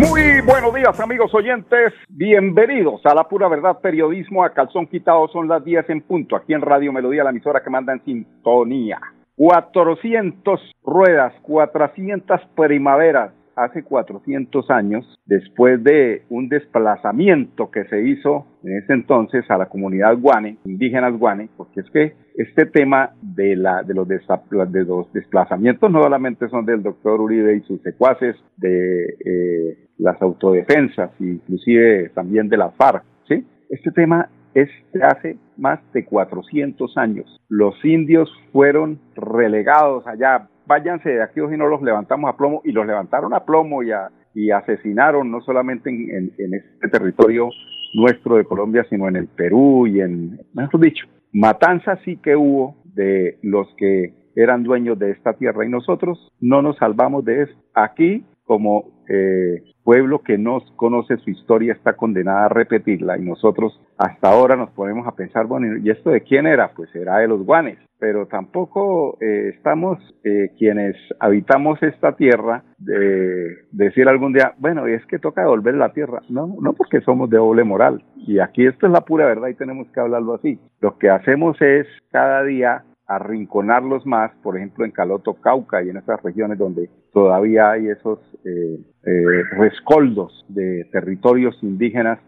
Muy buenos días amigos oyentes, bienvenidos a la pura verdad periodismo a calzón quitado, son las 10 en punto, aquí en Radio Melodía, la emisora que manda en sintonía. 400 ruedas, 400 primaveras, hace 400 años, después de un desplazamiento que se hizo en ese entonces a la comunidad guane, indígenas guane, porque es que este tema de, la, de, los, de los desplazamientos no solamente son del doctor Uribe y sus secuaces, de eh, las autodefensas, inclusive también de la FARC, ¿sí? Este tema es de hace más de 400 años. Los indios fueron relegados allá, váyanse de aquí o si no los levantamos a plomo, y los levantaron a plomo y, y asesinaron no solamente en, este territorio nuestro de Colombia, sino en el Perú y en, mejor dicho, matanza sí que hubo de los que eran dueños de esta tierra y nosotros no nos salvamos de eso. Aquí, como eh, pueblo que no conoce su historia está condenada a repetirla y nosotros hasta ahora nos ponemos a pensar, bueno, ¿y esto de quién era? Pues era de los guanes, pero tampoco eh, estamos eh, quienes habitamos esta tierra de decir algún día, bueno, es que toca devolver la tierra. No, no porque somos de doble moral. Y aquí esto es la pura verdad y tenemos que hablarlo así. Lo que hacemos es cada día arrinconarlos más, por ejemplo en Caloto, Cauca y en esas regiones donde todavía hay esos eh, eh, rescoldos de territorios indígenas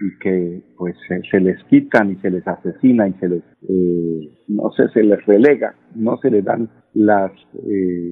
y que pues se, les quitan y se les asesina y se les eh, no sé se les relega no se les dan las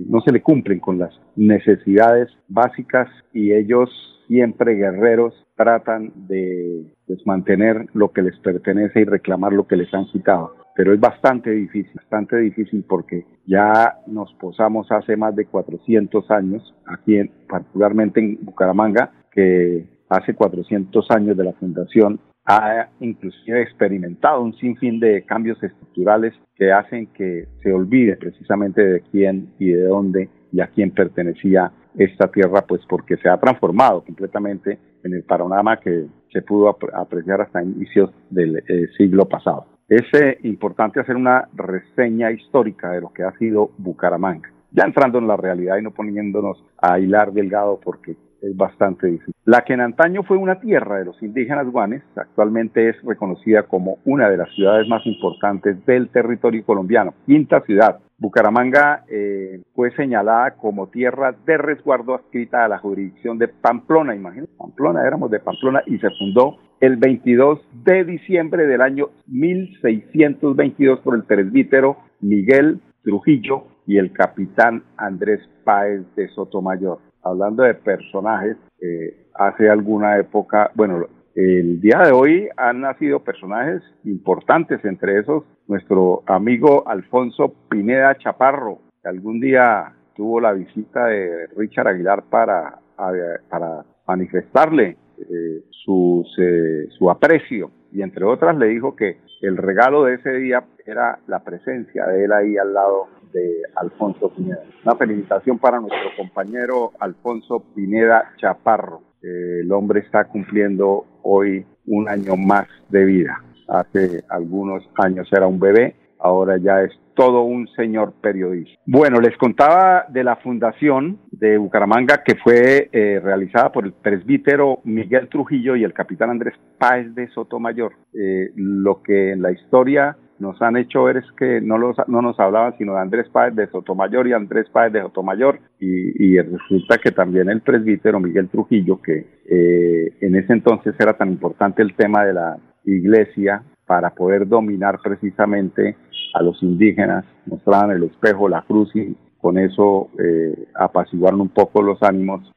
no se le cumplen con las necesidades básicas y ellos siempre guerreros tratan de pues, mantener lo que les pertenece y reclamar lo que les han quitado. Pero es bastante difícil, bastante difícil porque ya nos posamos hace más de 400 años, aquí en, particularmente en Bucaramanga, que hace 400 años de la fundación ha inclusive experimentado un sinfín de cambios estructurales que hacen que se olvide precisamente de quién y de dónde y a quién pertenecía esta tierra, pues porque se ha transformado completamente en el panorama que se pudo apreciar hasta inicios del eh, siglo pasado es eh, importante hacer una reseña histórica de lo que ha sido Bucaramanga. Ya entrando en la realidad y no poniéndonos a hilar delgado porque es bastante difícil. La que en antaño fue una tierra de los indígenas guanes, actualmente es reconocida como una de las ciudades más importantes del territorio colombiano, quinta ciudad. Bucaramanga eh, fue señalada como tierra de resguardo adscrita a la jurisdicción de Pamplona, imagínense, Pamplona, éramos de Pamplona y se fundó el 22 de diciembre del año 1622 por el presbítero Miguel Trujillo y el capitán Andrés Páez de Sotomayor. Hablando de personajes, eh, hace alguna época, bueno, el día de hoy han nacido personajes importantes, entre esos nuestro amigo Alfonso Pineda Chaparro, que algún día tuvo la visita de Richard Aguilar para, para manifestarle eh, su, su aprecio. Y entre otras le dijo que el regalo de ese día era la presencia de él ahí al lado de Alfonso Pineda. Una felicitación para nuestro compañero Alfonso Pineda Chaparro. el hombre está cumpliendo hoy un año más de vida. Hace algunos años era un bebé, ahora ya es todo un señor periodista. Bueno, les contaba de la fundación de Bucaramanga que fue eh, realizada por el presbítero Miguel Trujillo y el capitán Andrés Páez de Sotomayor. Eh, lo que en la historia nos han hecho ver es que no, los, no nos hablaban sino de Andrés Páez de Sotomayor y Andrés Páez de Sotomayor y, y resulta que también el presbítero Miguel Trujillo, que eh, en ese entonces era tan importante el tema de la iglesia para poder dominar precisamente a los indígenas, mostraban el espejo, la cruz y con eso eh, apaciguaron un poco los ánimos,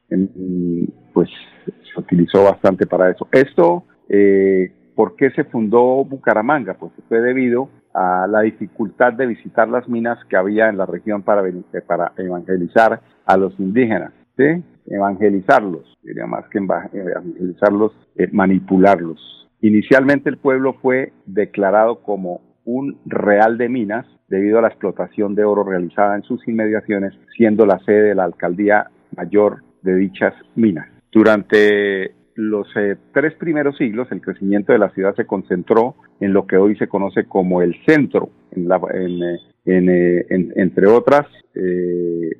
pues se utilizó bastante para eso. Esto, eh, ¿por qué se fundó Bucaramanga? Pues fue debido a la dificultad de visitar las minas que había en la región para, para evangelizar a los indígenas, ¿sí? evangelizarlos, diría más que evangelizarlos, eh, manipularlos Inicialmente el pueblo fue declarado como un real de minas debido a la explotación de oro realizada en sus inmediaciones, siendo la sede de la alcaldía mayor de dichas minas. Durante los eh, tres primeros siglos, el crecimiento de la ciudad se concentró en lo que hoy se conoce como el centro. En la, en, eh, eh, entre otras,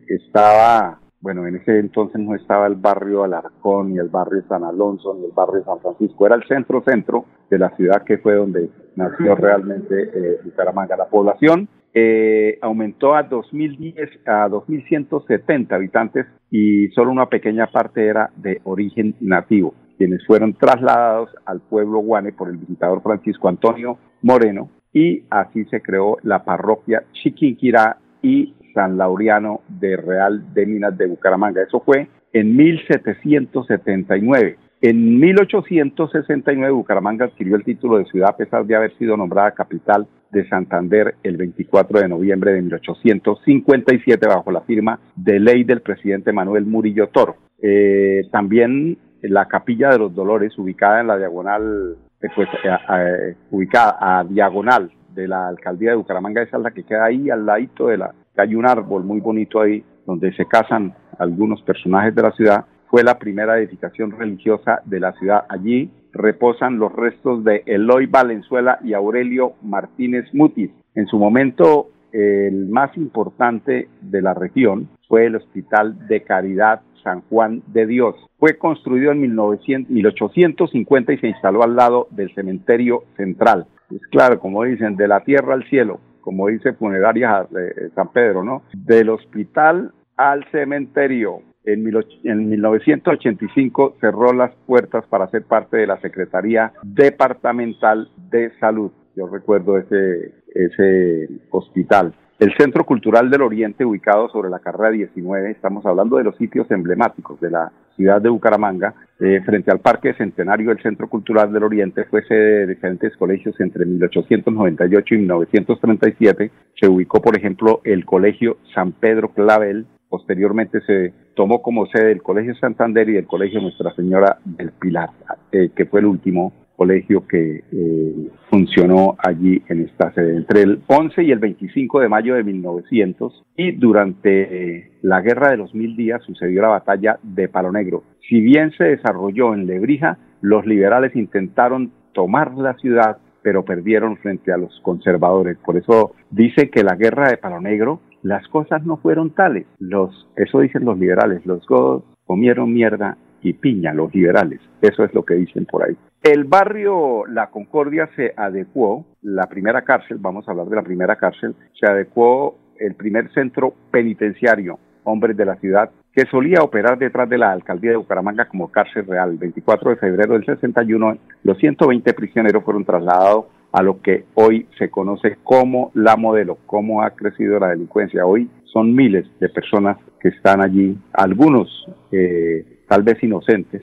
estaba bueno, en ese entonces no estaba el barrio Alarcón, ni el barrio San Alonso, ni el barrio San Francisco, era el centro-centro de la ciudad que fue donde nació realmente eh, Bucaramanga. La población eh, aumentó a 2010 a 2.170 habitantes y solo una pequeña parte era de origen nativo, quienes fueron trasladados al pueblo Guane por el visitador Francisco Antonio Moreno y así se creó la parroquia Chiquinquirá y San Laureano de Real de Minas de Bucaramanga. Eso fue en 1779. En 1869 Bucaramanga adquirió el título de ciudad a pesar de haber sido nombrada capital de Santander el 24 de noviembre de 1857 bajo la firma de ley del presidente Manuel Murillo Toro. Eh, también la Capilla de los Dolores, ubicada en la diagonal, eh, pues, eh, ubicada a diagonal de la alcaldía de Bucaramanga, esa es la que queda ahí al ladito de la hay un árbol muy bonito ahí donde se casan algunos personajes de la ciudad, fue la primera edificación religiosa de la ciudad. Allí reposan los restos de Eloy Valenzuela y Aurelio Martínez Mutis. En su momento, el más importante de la región fue el Hospital de Caridad San Juan de Dios. Fue construido en 1850 y se instaló al lado del cementerio central. Es claro, como dicen, de la tierra al cielo como dice Funeraria eh, San Pedro, ¿no? Del hospital al cementerio. En, 1985 cerró las puertas para ser parte de la Secretaría Departamental de Salud. Yo recuerdo ese, ese hospital. El Centro Cultural del Oriente, ubicado sobre la carrera 19, estamos hablando de los sitios emblemáticos de la ciudad de Bucaramanga, eh, frente al Parque Centenario del Centro Cultural del Oriente, fue sede de diferentes colegios entre 1898 y 1937. Se ubicó, por ejemplo, el Colegio San Pedro Clavel, posteriormente se tomó como sede el Colegio Santander y el Colegio Nuestra Señora del Pilar, eh, que fue el último colegio que eh, funcionó allí en esta sede entre el 11 y el 25 de mayo de 1900 y durante eh, la Guerra de los Mil Días sucedió la batalla de Palo Negro. Si bien se desarrolló en Lebrija, los liberales intentaron tomar la ciudad pero perdieron frente a los conservadores. Por eso dice que la guerra de Palo Negro, las cosas no fueron tales. Los, eso dicen los liberales, los godos comieron mierda y piña, los liberales. Eso es lo que dicen por ahí. El barrio La Concordia se adecuó, la primera cárcel, vamos a hablar de la primera cárcel, se adecuó el primer centro penitenciario, hombres de la ciudad, que solía operar detrás de la alcaldía de Bucaramanga como cárcel real. El 24 de febrero del 61, los 120 prisioneros fueron trasladados a lo que hoy se conoce como la modelo, cómo ha crecido la delincuencia. Hoy son miles de personas que están allí, algunos eh, tal vez inocentes,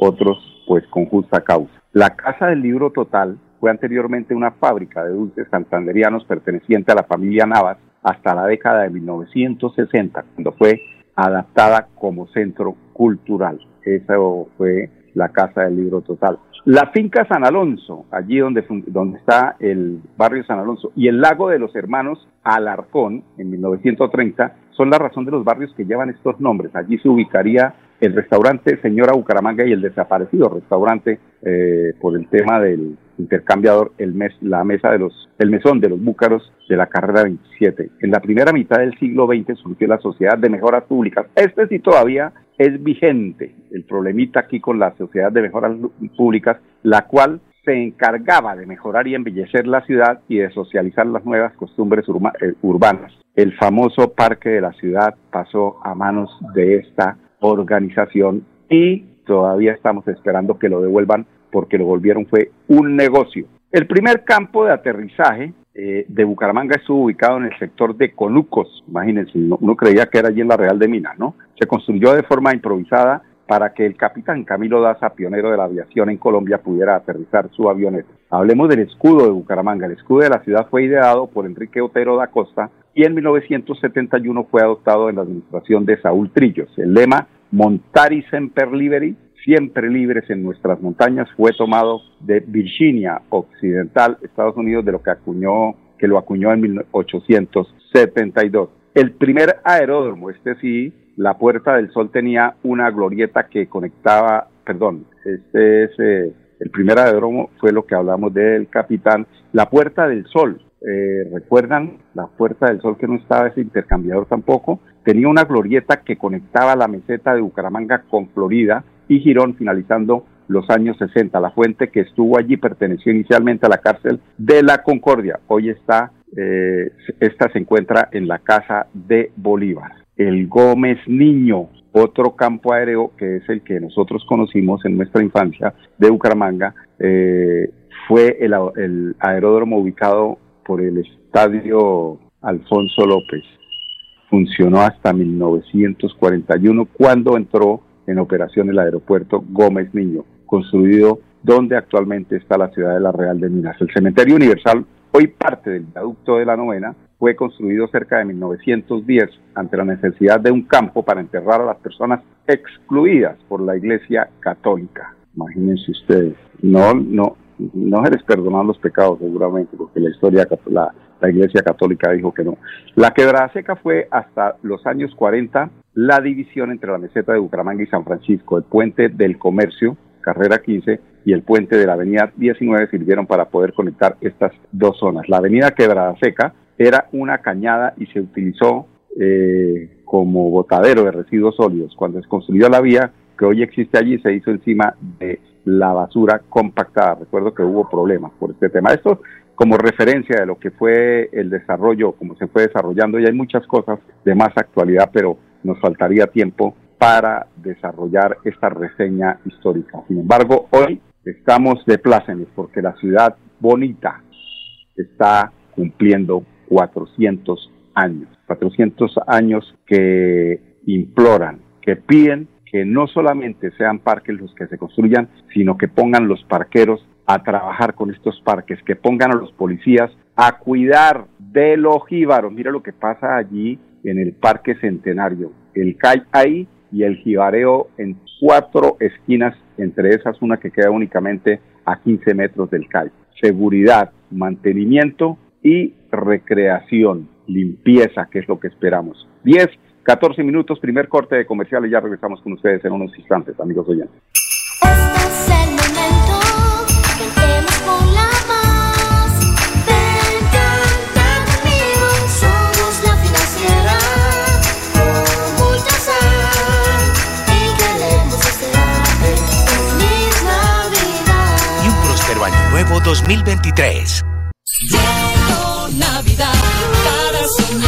otros pues con justa causa. La Casa del Libro Total fue anteriormente una fábrica de dulces santanderianos perteneciente a la familia Navas hasta la década de 1960, cuando fue adaptada como centro cultural. Esa fue la Casa del Libro Total. La finca San Alonso, allí donde, donde está el barrio San Alonso, y el lago de los hermanos Alarcón, en 1930, son la razón de los barrios que llevan estos nombres. Allí se ubicaría el restaurante Señora Bucaramanga y el desaparecido restaurante eh, por el tema del intercambiador, el mes, la mesa de los, el mesón de los búcaros de la carrera 27. En la primera mitad del siglo XX surgió la Sociedad de Mejoras Públicas. Este sí todavía es vigente, el problemita aquí con la Sociedad de Mejoras Públicas, la cual se encargaba de mejorar y embellecer la ciudad y de socializar las nuevas costumbres eh, urbanas. El famoso parque de la ciudad pasó a manos de esta organización y todavía estamos esperando que lo devuelvan porque lo volvieron fue un negocio. El primer campo de aterrizaje eh, de Bucaramanga estuvo ubicado en el sector de Conucos, imagínense, uno, creía que era allí en la Real de Minas, ¿no? Se construyó de forma improvisada para que el capitán Camilo Daza, pionero de la aviación en Colombia, pudiera aterrizar su avioneta. Hablemos del escudo de Bucaramanga. El escudo de la ciudad fue ideado por Enrique Otero da Costa y en 1971 fue adoptado en la administración de Saúl Trillos. El lema Montari Semper Liberi siempre libres en nuestras montañas, fue tomado de Virginia Occidental, Estados Unidos, de lo que acuñó, que lo acuñó en 1872. El primer aeródromo, este sí, la Puerta del Sol tenía una glorieta que conectaba, perdón, este es eh, el primer aeródromo, fue lo que hablamos del capitán, la Puerta del Sol. Eh, ¿Recuerdan la Puerta del Sol que no estaba ese intercambiador tampoco? Tenía una glorieta que conectaba la meseta de Bucaramanga con Florida y Girón, finalizando los años 60. La fuente que estuvo allí perteneció inicialmente a la cárcel de la Concordia. Hoy está, eh, esta se encuentra en la casa de Bolívar el Gómez Niño, otro campo aéreo que es el que nosotros conocimos en nuestra infancia de Bucaramanga, eh, fue el, el, aeródromo ubicado por el estadio Alfonso López. Funcionó hasta 1941 cuando entró en operación el aeropuerto Gómez Niño, construido donde actualmente está la ciudad de la Real de Minas. El cementerio universal, hoy parte del viaducto de la novena, fue construido cerca de 1910 ante la necesidad de un campo para enterrar a las personas excluidas por la Iglesia Católica. Imagínense ustedes, no, no, no se les los pecados seguramente, porque la historia, la, la Iglesia Católica dijo que no. La quebrada seca fue hasta los años 40 la división entre la meseta de Bucaramanga y San Francisco, el puente del comercio, carrera 15, y el puente de la avenida 19 sirvieron para poder conectar estas dos zonas. La avenida Quebrada Seca era una cañada y se utilizó eh, como botadero de residuos sólidos. Cuando se construyó la vía que hoy existe allí, se hizo encima de la basura compactada. Recuerdo que hubo problemas por este tema. Esto como referencia de lo que fue el desarrollo, como se fue desarrollando, y hay muchas cosas de más actualidad, pero nos faltaría tiempo para desarrollar esta reseña histórica. Sin embargo, hoy estamos de plácemes porque la ciudad bonita está cumpliendo 400 años, 400 años que imploran, que piden que no solamente sean parques los que se construyan, sino que pongan los parqueros a trabajar con estos parques, que pongan a los policías a cuidar de los jíbaros. Mira lo que pasa allí en el Parque Centenario. El CAI ahí y el jibareo en cuatro esquinas, entre esas una que queda únicamente a 15 metros del CAI. Seguridad, mantenimiento y recreación, limpieza, que es lo que esperamos. 10, 14 minutos, primer corte de comercial y ya regresamos con ustedes en unos instantes, amigos oyentes. Y un próspero año nuevo 2023. Llegó Navidad para soñar,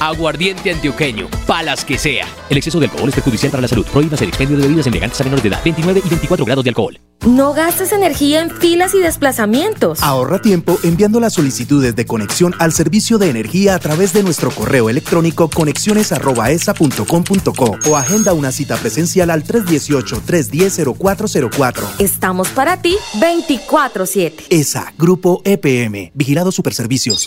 Aguardiente antioqueño, palas que sea. El exceso de alcohol es perjudicial para la salud. Prohíbas el expendio de bebidas elegantes a menores de edad. 29 y 24 grados de alcohol. No gastes energía en filas y desplazamientos. Ahorra tiempo enviando las solicitudes de conexión al servicio de energía a través de nuestro correo electrónico conexiones.esa.com.co o agenda una cita presencial al 318-310-0404. Estamos para ti 24-7. ESA, Grupo EPM, Vigilado Superservicios.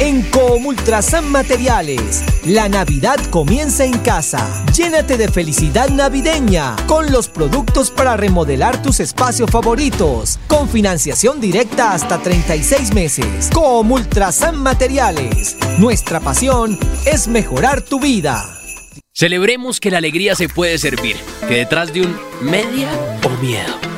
En Comultrasan Materiales, la Navidad comienza en casa. Llénate de felicidad navideña con los productos para remodelar tus espacios favoritos, con financiación directa hasta 36 meses. Comultrasan Materiales, nuestra pasión es mejorar tu vida. Celebremos que la alegría se puede servir, que detrás de un media o miedo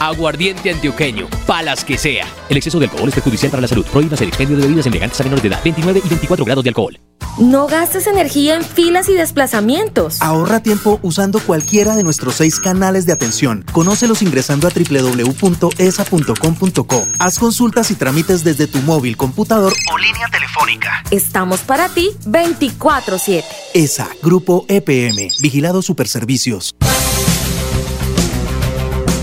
Aguardiente antioqueño, palas que sea. El exceso de alcohol es perjudicial para la salud. Prohíbas el expendio de bebidas elegantes a menores de edad. 29 y 24 grados de alcohol. No gastes energía en filas y desplazamientos. Ahorra tiempo usando cualquiera de nuestros seis canales de atención. Conócelos ingresando a www.esa.com.co. Haz consultas y trámites desde tu móvil, computador o línea telefónica. Estamos para ti 24-7. ESA, Grupo EPM, Vigilado Superservicios.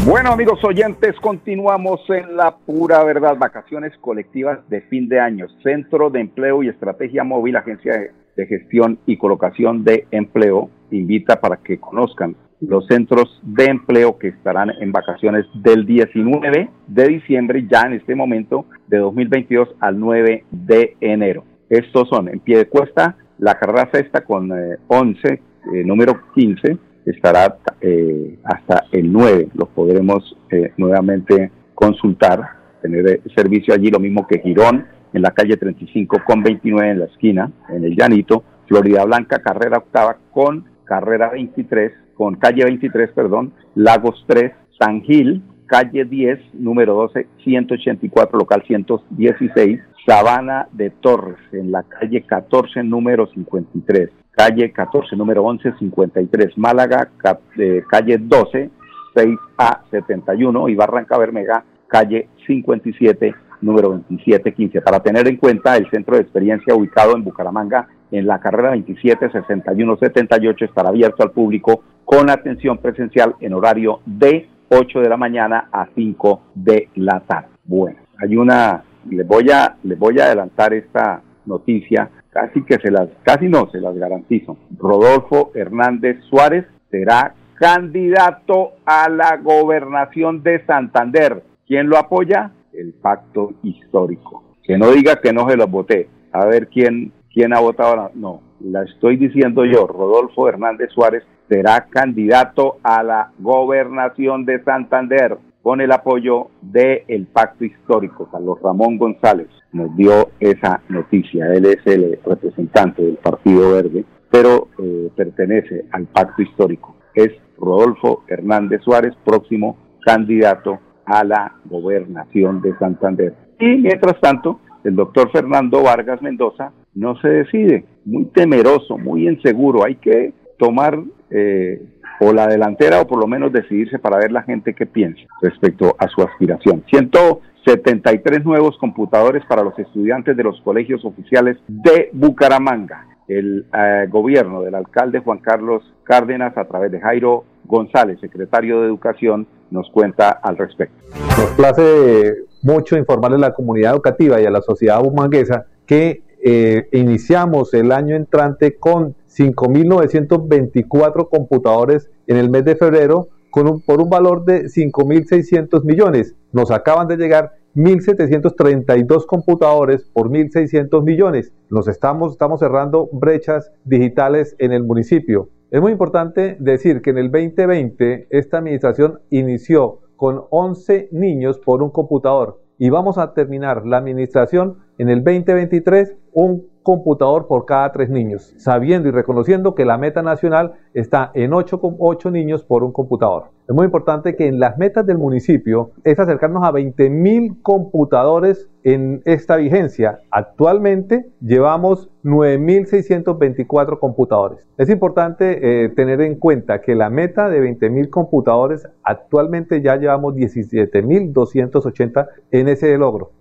Bueno, amigos oyentes, continuamos en la pura verdad. Vacaciones colectivas de fin de año. Centro de Empleo y Estrategia Móvil, Agencia de Gestión y Colocación de Empleo, invita para que conozcan los centros de empleo que estarán en vacaciones del 19 de diciembre, ya en este momento, de 2022 al 9 de enero. Estos son en pie de cuesta, la carrera sexta con eh, 11, eh, número 15, estará eh, hasta el 9. Los podremos eh, nuevamente consultar, tener eh, servicio allí, lo mismo que Girón, en la calle 35 con 29 en la esquina, en el Llanito, Florida Blanca, carrera octava con carrera 23, con calle 23, perdón, Lagos 3, San Gil, calle 10, número 12, 184, local 116, Sabana de Torres, en la calle 14, número 53 calle 14, número 11, 53, Málaga, eh, calle 12, 6A 71 y Barranca Bermega, calle 57, número 2715. Para tener en cuenta, el centro de experiencia ubicado en Bucaramanga, en la carrera 27 61 78, estará abierto al público con atención presencial en horario de 8 de la mañana a 5 de la tarde. Bueno, hay una, les voy a, les voy a adelantar esta noticia, casi que se las, casi no, se las garantizo. Rodolfo Hernández Suárez será candidato a la gobernación de Santander. ¿Quién lo apoya? El pacto histórico. Que no diga que no se los voté. A ver quién, quién ha votado. No, la estoy diciendo yo. Rodolfo Hernández Suárez será candidato a la gobernación de Santander con el apoyo del pacto histórico. Carlos Ramón González nos dio esa noticia. Él es el representante del Partido Verde, pero eh, pertenece al pacto histórico. Es Rodolfo Hernández Suárez, próximo candidato a la gobernación de Santander. Y mientras tanto, el doctor Fernando Vargas Mendoza no se decide, muy temeroso, muy inseguro. Hay que tomar eh, o la delantera o por lo menos decidirse para ver la gente que piensa respecto a su aspiración. 173 nuevos computadores para los estudiantes de los colegios oficiales de Bucaramanga. El eh, gobierno del alcalde Juan Carlos Cárdenas a través de Jairo González, secretario de Educación, nos cuenta al respecto. Nos place mucho informarle a la comunidad educativa y a la sociedad bumanguesa que eh, iniciamos el año entrante con 5.924 computadores en el mes de febrero por un valor de 5.600 millones. Nos acaban de llegar 1.732 computadores por 1.600 millones. Nos estamos, estamos cerrando brechas digitales en el municipio. Es muy importante decir que en el 2020 esta administración inició con 11 niños por un computador y vamos a terminar la administración en el 2023 un computador por cada tres niños, sabiendo y reconociendo que la meta nacional está en 8, 8 niños por un computador. Es muy importante que en las metas del municipio es acercarnos a 20.000 computadores en esta vigencia. Actualmente llevamos 9.624 computadores. Es importante eh, tener en cuenta que la meta de 20.000 computadores actualmente ya llevamos 17.280 en ese logro.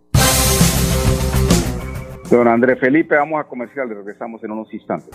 Don Andrés Felipe, vamos a comercial, regresamos en unos instantes.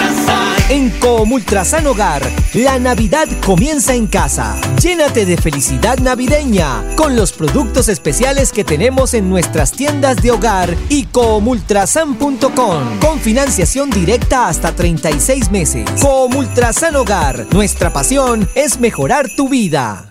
En Comultrasan Hogar, la Navidad comienza en casa. Llénate de felicidad navideña con los productos especiales que tenemos en nuestras tiendas de hogar y comultrasan.com con financiación directa hasta 36 meses. Comultrasan Hogar, nuestra pasión es mejorar tu vida.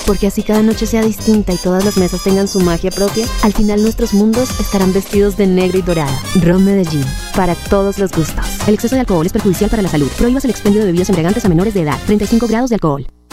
porque así cada noche sea distinta y todas las mesas tengan su magia propia, al final nuestros mundos estarán vestidos de negro y dorado. Ron Medellín, para todos los gustos. El exceso de alcohol es perjudicial para la salud. Prohíbas el expendio de bebidas embriagantes a menores de edad. 35 grados de alcohol.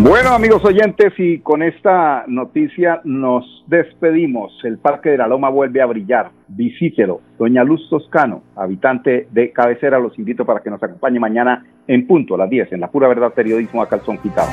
Bueno, amigos oyentes, y con esta noticia nos despedimos. El Parque de la Loma vuelve a brillar. Visítelo. Doña Luz Toscano, habitante de cabecera, los invito para que nos acompañe mañana en punto a las 10 en la pura verdad periodismo a calzón quitado.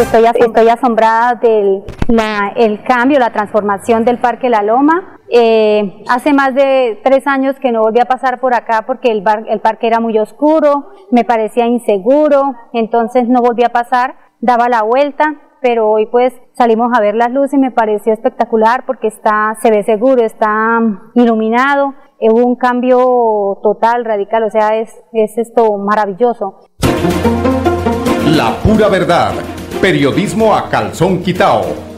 Estoy, asombrada del la- el cambio, la transformación del Parque La Loma. Eh, hace más de tres años que no volví a pasar por acá porque el, parque era muy oscuro, me parecía inseguro, entonces no volví a pasar, daba la vuelta, pero hoy pues salimos a ver las luces y me pareció espectacular porque está, se ve seguro, está mm, iluminado, eh, hubo un cambio total, radical, o sea, es, es esto maravilloso. La pura verdad. Periodismo a calzón quitao.